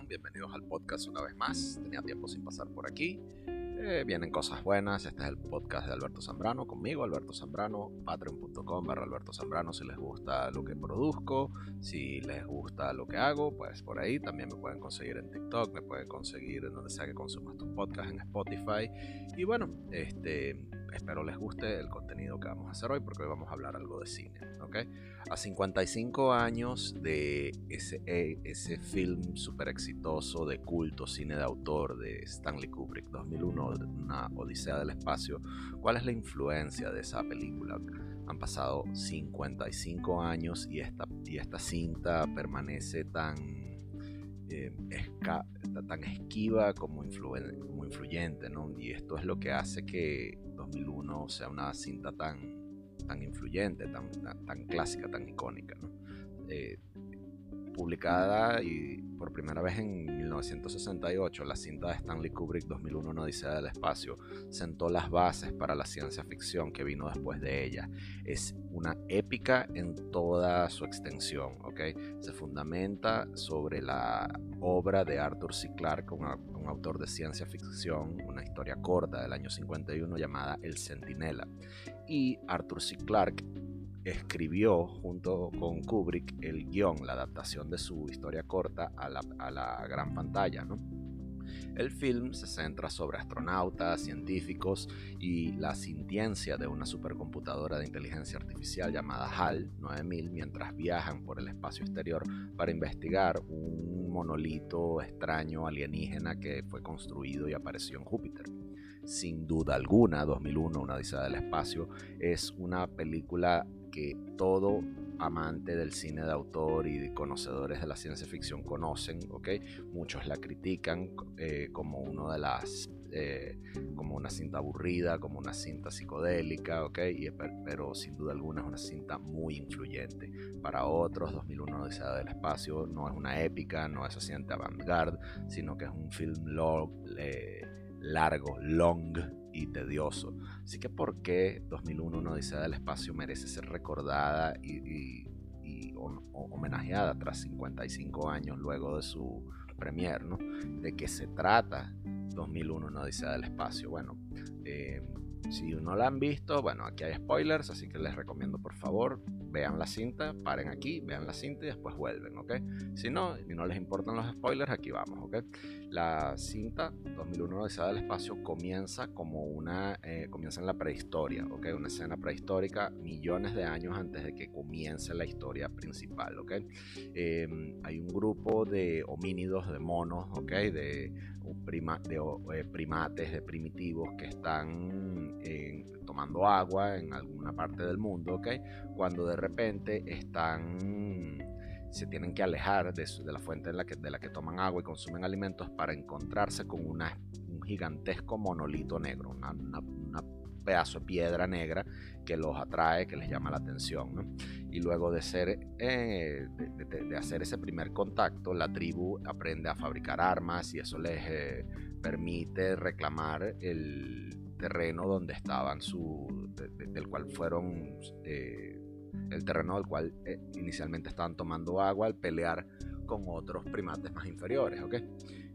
Bienvenidos al podcast una vez más. Tenía tiempo sin pasar por aquí. Eh, vienen cosas buenas. Este es el podcast de Alberto Zambrano conmigo, Alberto Zambrano, patreon.com Alberto Zambrano. Si les gusta lo que produzco, si les gusta lo que hago, pues por ahí también me pueden conseguir en TikTok, me pueden conseguir en donde sea que consumas tu podcast, en Spotify. Y bueno, este espero les guste el contenido que vamos a hacer hoy porque hoy vamos a hablar algo de cine. ¿okay? A 55 años de ese, eh, ese film súper exitoso de culto, cine de autor de Stanley Kubrick 2001, una Odisea del Espacio, ¿cuál es la influencia de esa película? Han pasado 55 años y esta, y esta cinta permanece tan, eh, tan esquiva como, como influyente, ¿no? Y esto es lo que hace que 2001 sea una cinta tan, tan influyente, tan, tan, clásica, tan icónica. Eh, publicada y por primera vez en 1968, la cinta de Stanley Kubrick 2001 Una Odisea del Espacio sentó las bases para la ciencia ficción que vino después de ella. Es una épica en toda su extensión. Se fundamenta sobre la obra de Arthur C. Clarke, un, autor de ciencia ficción, una historia corta del año 51 llamada El Centinela. Y Arthur C. Clarke escribió junto con Kubrick el guion, la adaptación de su historia corta a la, a la gran pantalla, ¿no? El film se centra sobre astronautas, científicos y la sintiencia de una supercomputadora de inteligencia artificial llamada HAL 9000 mientras viajan por el espacio exterior para investigar un monolito extraño alienígena que fue construido y apareció en Júpiter. Sin duda alguna, 2001, Una Odisea del Espacio, es una película que todo amante del cine de autor y de conocedores de la ciencia ficción conocen, ¿ok? Muchos la critican eh, como una de las eh, como una cinta aburrida, como una cinta psicodélica, ¿ok? Pero sin duda alguna es una cinta muy influyente. Para otros, 2001 Odisea del Espacio no es una épica, no es asiente avant-garde, sino que es un film eh, largo, long, y tedioso. Así que ¿por qué 2001 Una Odisea del Espacio merece ser recordada y, homenajeada tras 55 años luego de su premier? ¿no? ¿De qué se trata 2001 Una Odisea del Espacio? Bueno, eh, si no la han visto, bueno, aquí hay spoilers, así que les recomiendo por favor vean la cinta, paren aquí, vean la cinta y después vuelven, ¿ok? Si no, y no les importan los spoilers, aquí vamos, ¿ok? La cinta 2001 Odisea del Espacio comienza como una, eh, comienza en la prehistoria, ¿ok? Una escena prehistórica millones de años antes de que comience la historia principal, ¿ok? Em, hay un grupo de homínidos, de monos, ¿ok? De, de eh, primates, de primitivos que están tomando agua en alguna parte del mundo, ¿ok? Cuando de repente están se tienen que alejar de, la fuente la que, de la que toman agua y consumen alimentos para encontrarse con un gigantesco monolito negro, una, pedazo de piedra negra que los atrae, que les llama la atención. Y luego de, ser, eh, de, hacer ese primer contacto, la tribu aprende a fabricar armas y eso les eh, permite reclamar el terreno donde estaban su, del cual fueron eh, el terreno del cual inicialmente estaban tomando agua al pelear con otros primates más inferiores.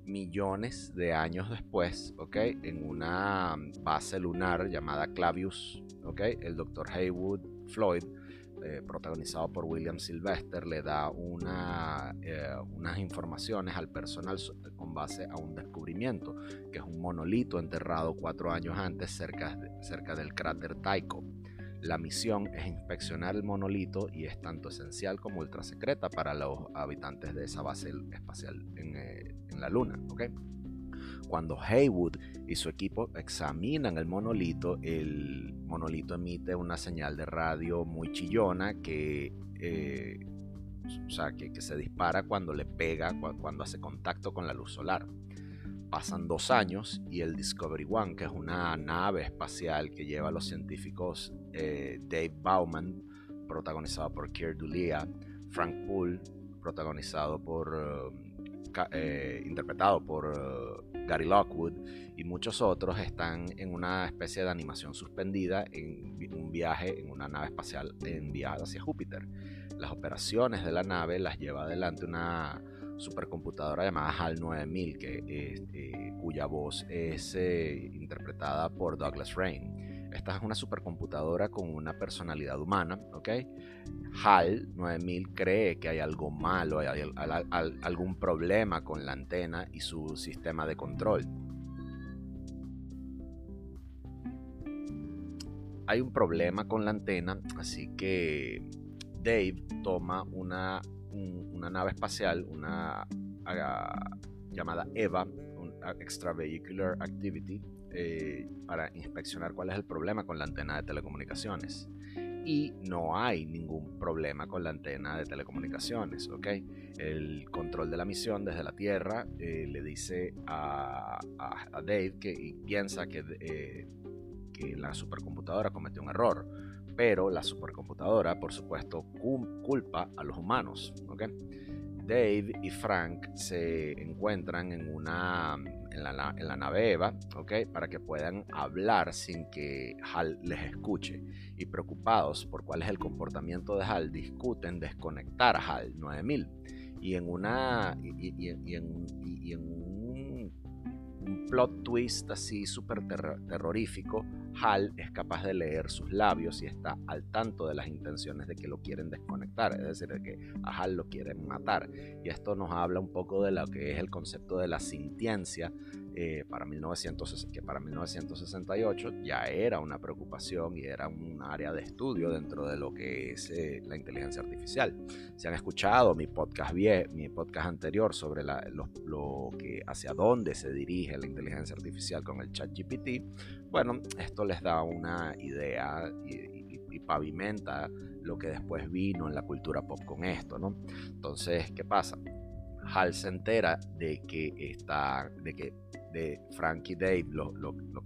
Millones de años después, ¿ok? En una base lunar llamada Clavius, ¿ok? El doctor Haywood Floyd, eh, protagonizado por William Sylvester, le da una, eh, unas informaciones al personal con base a un descubrimiento, que es un monolito enterrado cuatro años antes cerca, cerca del cráter Tycho. La misión es inspeccionar el monolito y es tanto esencial como ultra secreta para los habitantes de esa base espacial en, eh, la Luna. Cuando Haywood y su equipo examinan el monolito, el monolito emite una señal de radio muy chillona que, eh, que se dispara cuando le pega, cuando hace contacto con la luz solar. Pasan dos años y el Discovery One, que es una nave espacial que lleva a los científicos eh, Dave Bauman, protagonizado por Keir Dullea, Frank Poole, protagonizado por, eh, eh, interpretado por Gary Lockwood y muchos otros, están en una especie de animación suspendida en un viaje en una nave espacial enviada hacia Júpiter. Las operaciones de la nave las lleva adelante una supercomputadora llamada HAL 9000, que, cuya voz es interpretada por Douglas Rain. Esta es una supercomputadora con una personalidad humana, ¿ok? HAL 9000 cree que hay algo malo, hay, algún problema con la antena y su sistema de control. Hay un problema con la antena, así que Dave toma una, nave espacial, una llamada EVA, un Extravehicular Activity, eh, para inspeccionar cuál es el problema con la antena de telecomunicaciones. Y no hay ningún problema con la antena de telecomunicaciones, ¿ok? El control de la misión desde la Tierra eh, le dice a, Dave que piensa que, eh, que la supercomputadora cometió un error, pero la supercomputadora, por supuesto, culpa a los humanos, ¿ok? Dave y Frank se encuentran en una en la, nave Eva, ¿ok? Para que puedan hablar sin que Hal les escuche. Y preocupados por cuál es el comportamiento de Hal, discuten desconectar a Hal 9000. Y en una y, en, y en un plot twist así súper terrorífico, Hal es capaz de leer sus labios y está al tanto de las intenciones de que lo quieren desconectar, es decir, de que a Hal lo quieren matar. Y esto nos habla un poco de lo que es el concepto de la sintiencia eh, para 1900, que para 1968 ya era una preocupación y era un área de estudio dentro de lo que es eh, la inteligencia artificial. Si han escuchado mi podcast, mi podcast anterior sobre lo, que hacia dónde se dirige la inteligencia artificial con el chat GPT, bueno, esto les da una idea y, pavimenta lo que después vino en la cultura pop con esto, ¿no? Entonces, ¿qué pasa? Hal se entera de que está, de que de Frank y Dave lo,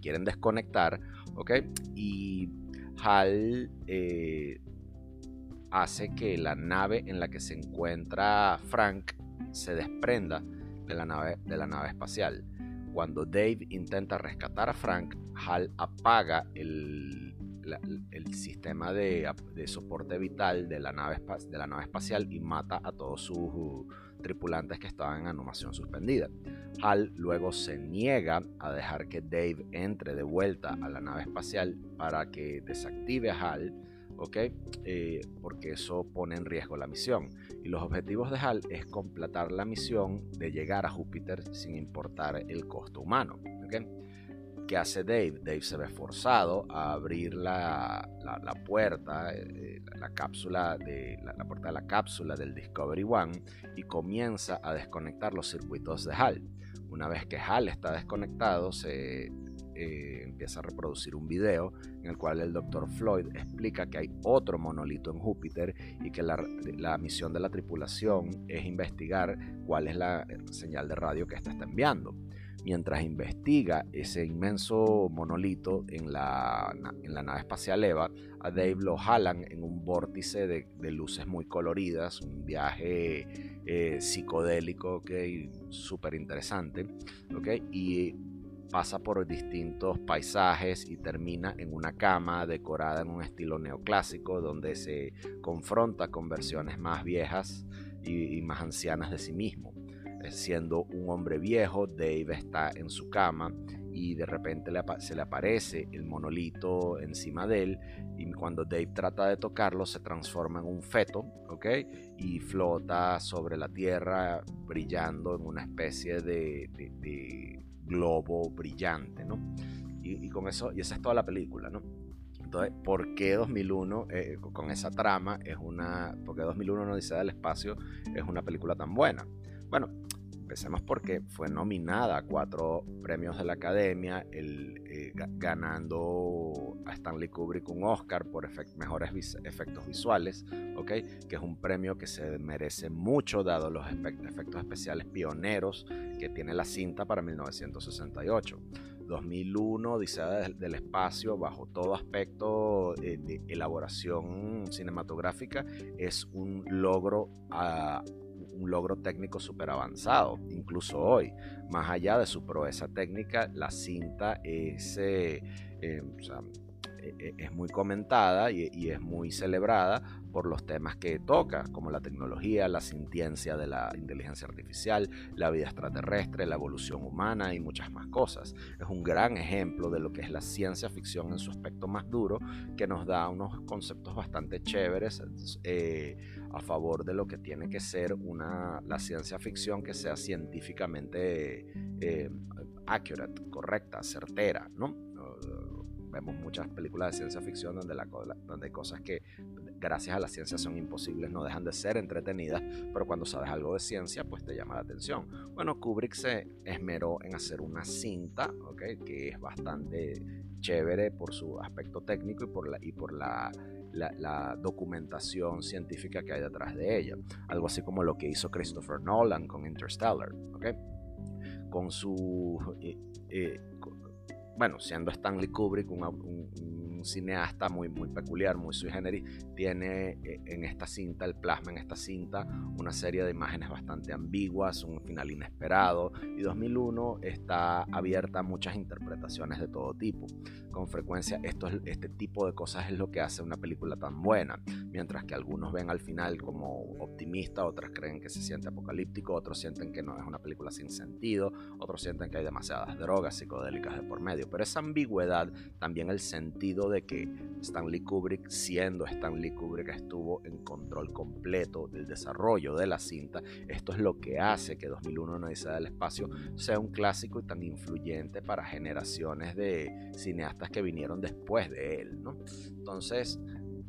quieren desconectar, ¿ok? Y Hal eh, hace que la nave en la que se encuentra Frank se desprenda de la nave, de la nave espacial. Cuando Dave intenta rescatar a Frank, Hal apaga el, el sistema de, soporte vital de la, nave, de la nave espacial y mata a todos sus tripulantes que estaban en animación suspendida. Hal luego se niega a dejar que Dave entre de vuelta a la nave espacial para que desactive a Hal ¿ok? Eh, porque eso pone en riesgo la misión. Y los objetivos de HAL es completar la misión de llegar a Júpiter sin importar el costo humano, ¿ok? ¿Qué hace Dave? Dave se ve forzado a abrir la, la, puerta, eh, la, cápsula de, la, puerta de la cápsula del Discovery One y comienza a desconectar los circuitos de HAL. Una vez que HAL está desconectado, se eh, empieza a reproducir un video en el cual el doctor Floyd explica que hay otro monolito en Júpiter y que la, misión de la tripulación es investigar cuál es la señal de radio que ésta está enviando. Mientras investiga ese inmenso monolito en la, en la nave espacial EVA, a Dave lo jalan en un vórtice de, luces muy coloridas, un viaje eh, psicodélico, okay, súper interesante. ¿okay? Y pasa por distintos paisajes y termina en una cama decorada en un estilo neoclásico donde se confronta con versiones más viejas y, más ancianas de sí mismo. Siendo un hombre viejo, Dave está en su cama y de repente se le aparece el monolito encima de él y cuando Dave trata de tocarlo se transforma en un feto, ¿ok? Y flota sobre la tierra brillando en una especie de globo brillante, ¿no? Y, con eso, y esa es toda la película, ¿no? Entonces, ¿por qué 2001 eh, con esa trama es una, por qué 2001 no dice del espacio es una película tan buena? Bueno, empecemos porque fue nominada a cuatro premios de la Academia, el, eh, ganando a Stanley Kubrick un Oscar por mejores efectos visuales, ¿okay? que es un premio que se merece mucho dado los efectos especiales pioneros que tiene la cinta para 1968. 2001, Odisea del Espacio, bajo todo aspecto de elaboración cinematográfica, es un logro a un logro técnico súper avanzado, incluso hoy. Más allá de su proeza técnica, la cinta es, eh, eh, es muy comentada y, es muy celebrada por los temas que toca, como la tecnología, la sintiencia de la inteligencia artificial, la vida extraterrestre, la evolución humana y muchas más cosas. Es un gran ejemplo de lo que es la ciencia ficción en su aspecto más duro, que nos da unos conceptos bastante chéveres eh, a favor de lo que tiene que ser una, la ciencia ficción que sea científicamente eh, accurate, correcta, certera, ¿no? Vemos muchas películas de ciencia ficción donde, la, donde hay cosas que gracias a la ciencia son imposibles, no dejan de ser entretenidas, pero cuando sabes algo de ciencia, pues te llama la atención. Bueno, Kubrick se esmeró en hacer una cinta, ¿okay? que es bastante chévere por su aspecto técnico y por la, y por la, la, documentación científica que hay detrás de ella. Algo así como lo que hizo Christopher Nolan con Interstellar, ¿okay? con su... Eh, eh, bueno, siendo Stanley Kubrick un, cineasta muy, muy peculiar, muy sui generis, tiene eh, en esta cinta, el plasma en esta cinta, una serie de imágenes bastante ambiguas, un final inesperado, y 2001 está abierta a muchas interpretaciones de todo tipo. Con frecuencia, esto este tipo de cosas es lo que hace una película tan buena, mientras que algunos ven al final como optimista, otros creen que se siente apocalíptico, otros sienten que no es una película sin sentido, otros sienten que hay demasiadas drogas psicodélicas de por medio pero esa ambigüedad, también el sentido de que Stanley Kubrick, siendo Stanley Kubrick, estuvo en control completo del desarrollo de la cinta, esto es lo que hace que 2001 No dice del espacio sea un clásico y tan influyente para generaciones de cineastas que vinieron después de él, ¿no? Entonces,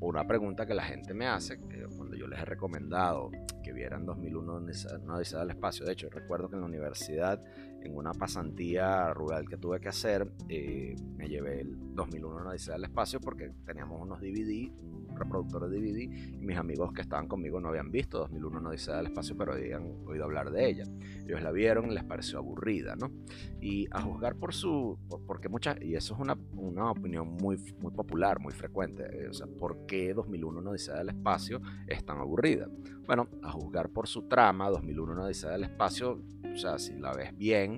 una pregunta que la gente me hace, cuando yo les he recomendado que vieran 2001 No dice del espacio, de hecho recuerdo que en la universidad en una pasantía rural que tuve que hacer, eh, me llevé el 2001 una Odisea del Espacio porque teníamos unos DVD, un reproductor de DVD, y mis amigos que estaban conmigo no habían visto 2001 una Odisea del Espacio, pero habían oído hablar de ella. Ellos la vieron les pareció aburrida, ¿no? Y a juzgar por su, porque muchas, y eso es una, una opinión muy, muy popular, muy frecuente, eh, o sea, ¿por qué 2001 una Odisea del Espacio es tan aburrida? Bueno, a juzgar por su trama, 2001 una Odisea del Espacio, o sea, si la ves bien,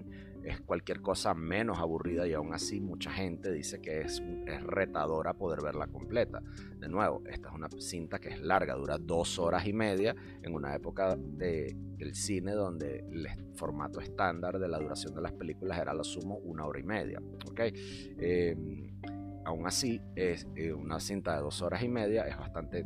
es cualquier cosa menos aburrida y aún así mucha gente dice que es, es retadora poder verla completa. De nuevo, esta es una cinta que es larga, dura dos horas y media en una época de, del cine donde el formato estándar de la duración de las películas era lo sumo una hora y media. ¿okay? Em, aún así, es eh, una cinta de dos horas y media es bastante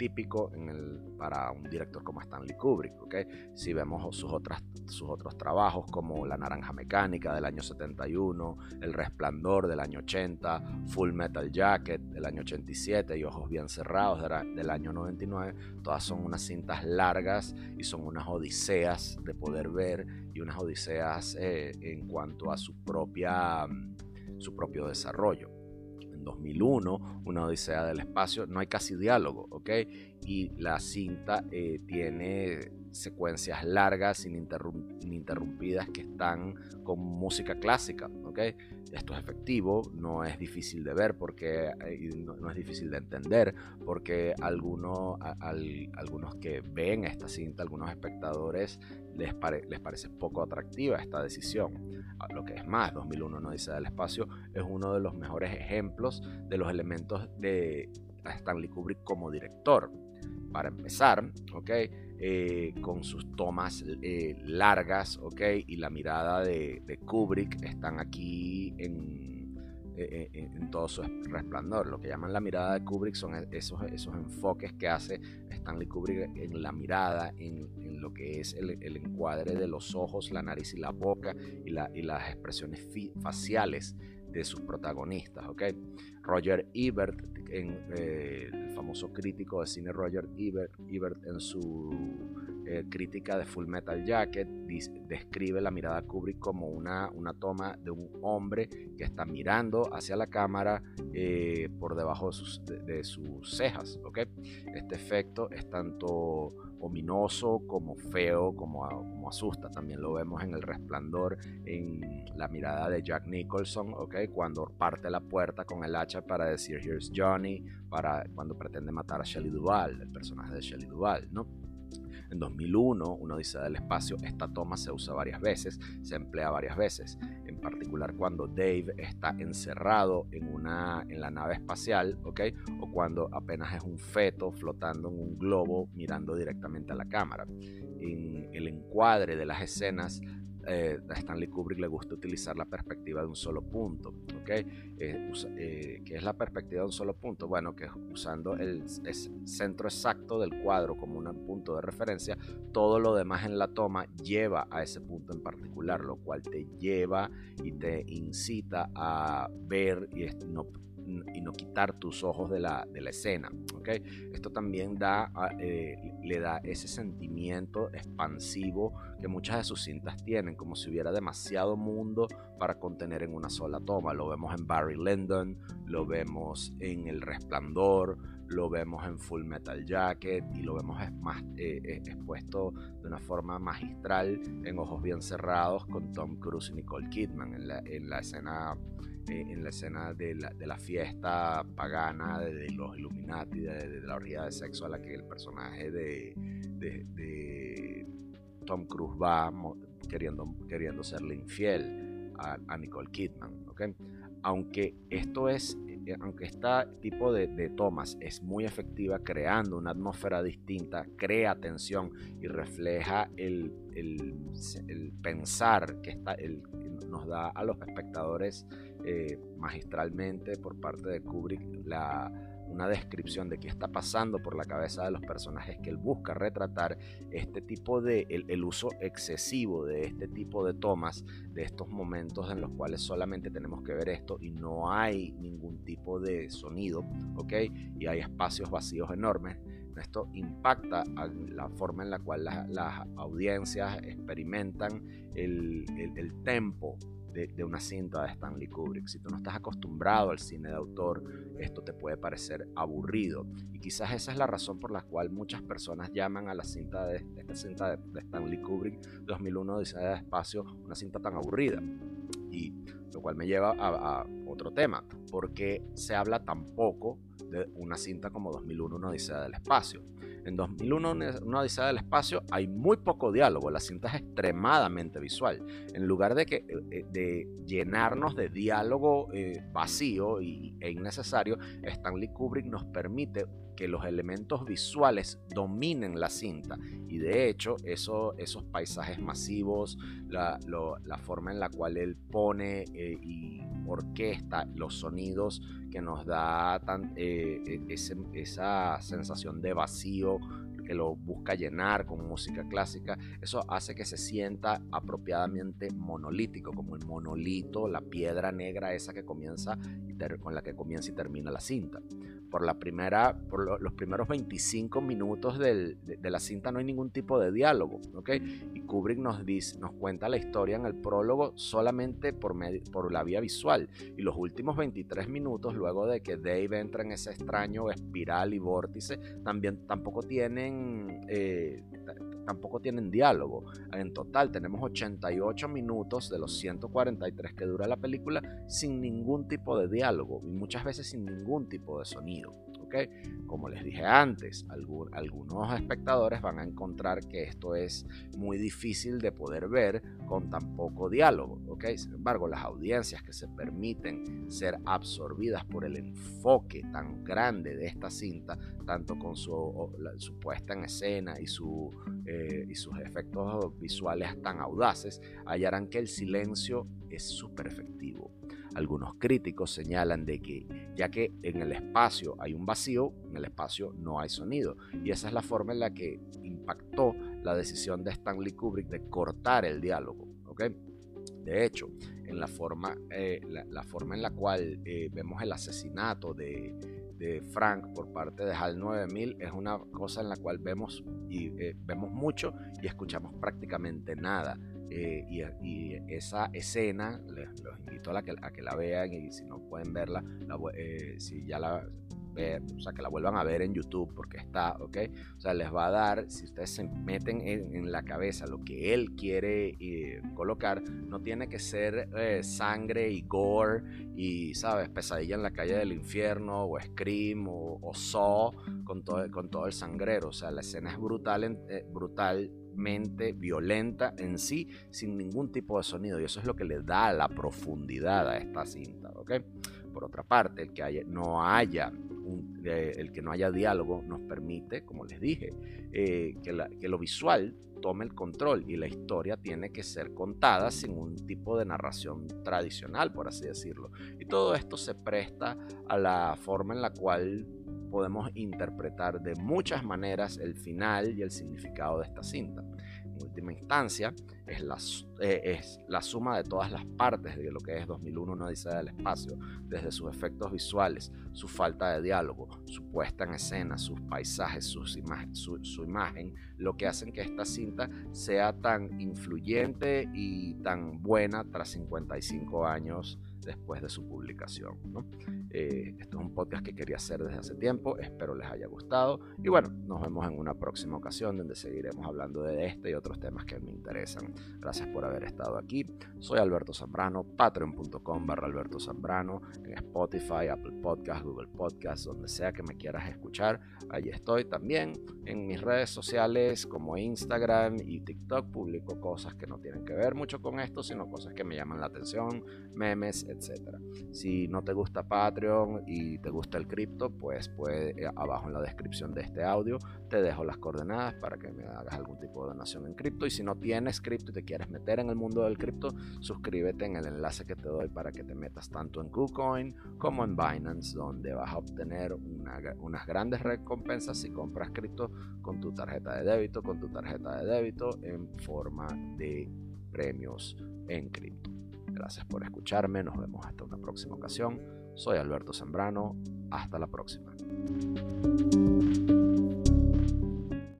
típico en el, para un director como Stanley Kubrick. ¿okay? Si vemos sus, otras, sus otros trabajos como La Naranja Mecánica del año 71, El Resplandor del año 80, Full Metal Jacket del año 87 y Ojos Bien Cerrados del año 99, todas son unas cintas largas y son unas odiseas de poder ver y unas odiseas eh, en cuanto a su, propia, su propio desarrollo. 2001, Una Odisea del Espacio, no hay casi diálogo, ¿ok? Y la cinta eh, tiene secuencias largas, ininterrumpidas, que están con música clásica, ¿ok? Esto es efectivo, no es difícil de ver, porque eh, no, es difícil de entender, porque algunos, algunos que ven esta cinta, algunos espectadores, les, les parece poco atractiva esta decisión. Ah, lo que es más, 2001 no dice del espacio, es uno de los mejores ejemplos de los elementos de Stanley Kubrick como director. Para empezar, ¿ok? Eh, con sus tomas eh, largas, ¿ok? Y la mirada de, Kubrick están aquí en, en, todo su resplandor. Lo que llaman la mirada de Kubrick son e, esos, esos enfoques que hace Stanley Kubrick en la mirada, en, lo que es el, encuadre de los ojos, la nariz y la boca y, la, y las expresiones faciales de sus protagonistas. ¿okay? Roger Ebert, eh, el famoso crítico de cine Roger Ebert, Ebert en su eh, crítica de Full Metal Jacket describe la mirada Kubrick como una, una toma de un hombre que está mirando hacia la cámara eh, por debajo de sus, de, sus cejas. ¿okay? Este efecto es tanto ominoso como feo, como, como, asusta. También lo vemos en el resplandor, en la mirada de Jack Nicholson, ¿okay? cuando parte la puerta con el hacha para decir Here's Johnny, para cuando pretende matar a Shelley Duvall, el personaje de Shelley Duvall, ¿no? En 2001, Una Odisea del Espacio, esta toma se usa varias veces, se emplea varias veces, en particular cuando Dave está encerrado en, una, en la nave espacial, ¿ok? O cuando apenas es un feto flotando en un globo mirando directamente a la cámara. En el encuadre de las escenas eh, a Stanley Kubrick le gusta utilizar la perspectiva de un solo punto, ¿ok? Eh, eh, ¿Qué es la perspectiva de un solo punto? Bueno, que usando el, centro exacto del cuadro como un punto de referencia, todo lo demás en la toma lleva a ese punto en particular, lo cual te lleva y te incita a ver y no y no quitar tus ojos de la, de la escena. ¿okay? Esto también da, ah, eh, le da ese sentimiento expansivo que muchas de sus cintas tienen, como si hubiera demasiado mundo para contener en una sola toma. Lo vemos en Barry Lyndon, lo vemos en El Resplandor, lo vemos en Full Metal Jacket y lo vemos más, eh, eh, expuesto de una forma magistral en Ojos Bien Cerrados con Tom Cruise y Nicole Kidman en la, en la escena eh, en la escena de la, de la fiesta pagana de, los Illuminati, de, la orgía de sexo a la que el personaje de, de Tom Cruise va queriendo, queriendo serle infiel a, a Nicole Kidman. ¿okay? Aunque esto es aunque este tipo de, tomas es muy efectiva creando una atmósfera distinta, crea tensión y refleja el, pensar que, nos da a los espectadores eh, magistralmente por parte de Kubrick la una descripción de qué está pasando por la cabeza de los personajes que él busca retratar, este tipo de, el, uso excesivo de este tipo de tomas, de estos momentos en los cuales solamente tenemos que ver esto y no hay ningún tipo de sonido, ¿ok? Y hay espacios vacíos enormes. Esto impacta a la forma en la cual las audiencias experimentan el, el, el tempo de, una cinta de Stanley Kubrick. Si tú no estás acostumbrado al cine de autor, esto te puede parecer aburrido. Y quizás esa es la razón por la cual muchas personas llaman a la cinta de, esta cinta de, Stanley Kubrick 2001 de de Espacio una cinta tan aburrida. Y lo cual me lleva a, a otro tema, porque se habla tan poco de una cinta como 2001 Una Odisea del Espacio. En 2001, Una Odisea del Espacio, hay muy poco diálogo, la cinta es extremadamente visual. En lugar de, que, eh, eh, de llenarnos de diálogo eh, vacío e innecesario, Stanley Kubrick nos permite que los elementos visuales dominen la cinta. Y de hecho, eso, esos paisajes masivos, la, forma en la cual él pone y orquesta los sonidos que nos da tan, e, esa sensación de vacío que lo busca llenar con música clásica, eso hace que se sienta apropiadamente monolítico, como el monolito, la piedra negra esa que comienza con la que comienza y termina la cinta. Por la primera, por los primeros 25 minutos de, la cinta no hay ningún tipo de diálogo, ¿ok? Y Kubrick nos dice, nos cuenta la historia en el prólogo solamente por, por la vía visual. Y los últimos 23 minutos, luego de que Dave entra en ese extraño espiral y vórtice, también tampoco tienen eh, tampoco tienen diálogo. En total tenemos 88 minutos de los 143 que dura la película sin ningún tipo de diálogo y muchas veces sin ningún tipo de sonido. Como les dije antes, algunos espectadores van a encontrar que esto es muy difícil de poder ver con tan poco diálogo. Sin embargo, las audiencias que se permiten ser absorbidas por el enfoque tan grande de esta cinta, tanto con su, puesta en escena y, su, eh, y sus efectos visuales tan audaces, hallarán que el silencio es súper efectivo. Algunos críticos señalan de que ya que en el espacio hay un vacío, en el espacio no hay sonido. Y esa es la forma en la que impactó la decisión de Stanley Kubrick de cortar el diálogo. De hecho, en la forma, eh, la, forma en la cual eh, vemos el asesinato de, Frank por parte de HAL 9000 es una cosa en la cual vemos, y, eh, vemos mucho y escuchamos prácticamente nada. Eh, y, esa escena, les, los invito a, la que, a, que, la vean y si no pueden verla, eh, si ya la ver, o sea, que la vuelvan a ver en YouTube porque está, ¿ok? O sea, les va a dar, si ustedes se meten en, la cabeza lo que él quiere eh, colocar, no tiene que ser eh, sangre y gore y, ¿sabes? Pesadilla en la calle del infierno o Scream o, o Saw con todo, con todo el sangrero. O sea, la escena es brutal, eh, brutalmente violenta en sí, sin ningún tipo de sonido. Y eso es lo que le da la profundidad a esta cinta. Por otra parte, el que no haya el que no haya diálogo nos permite, como les dije, eh, que, lo visual tome el control y la historia tiene que ser contada sin un tipo de narración tradicional, por así decirlo. Y todo esto se presta a la forma en la cual podemos interpretar de muchas maneras el final y el significado de esta cinta. Última instancia, es la, eh, es la suma de todas las partes de lo que es 2001 Una Odisea del Espacio, desde sus efectos visuales, su falta de diálogo, su puesta en escena, sus paisajes, su, su imagen, lo que hacen que esta cinta sea tan influyente y tan buena tras 55 años después de su publicación. Eh, esto es un podcast que quería hacer desde hace tiempo, espero les haya gustado y bueno, nos vemos en una próxima ocasión donde seguiremos hablando de este y otros temas que me interesan. Gracias por haber estado aquí. Soy Alberto Zambrano, patreon.com barra Alberto Zambrano, en Spotify, Apple Podcast, Google Podcast, donde sea que me quieras escuchar, allí estoy también. En mis redes sociales como Instagram y TikTok publico cosas que no tienen que ver mucho con esto, sino cosas que me llaman la atención, memes, etcétera. Si no te gusta Patreon y te gusta el cripto, pues, pues abajo en la descripción de este audio te dejo las coordenadas para que me hagas algún tipo de donación en cripto. Y si no tienes cripto y te quieres meter en el mundo del cripto, suscríbete en el enlace que te doy para que te metas tanto en KuCoin como en Binance, donde vas a obtener unas grandes recompensas si compras cripto con tu tarjeta de débito, con tu tarjeta de débito en forma de premios en cripto. Gracias por escucharme, nos vemos hasta una próxima ocasión. Soy Alberto Sembrano, hasta la próxima.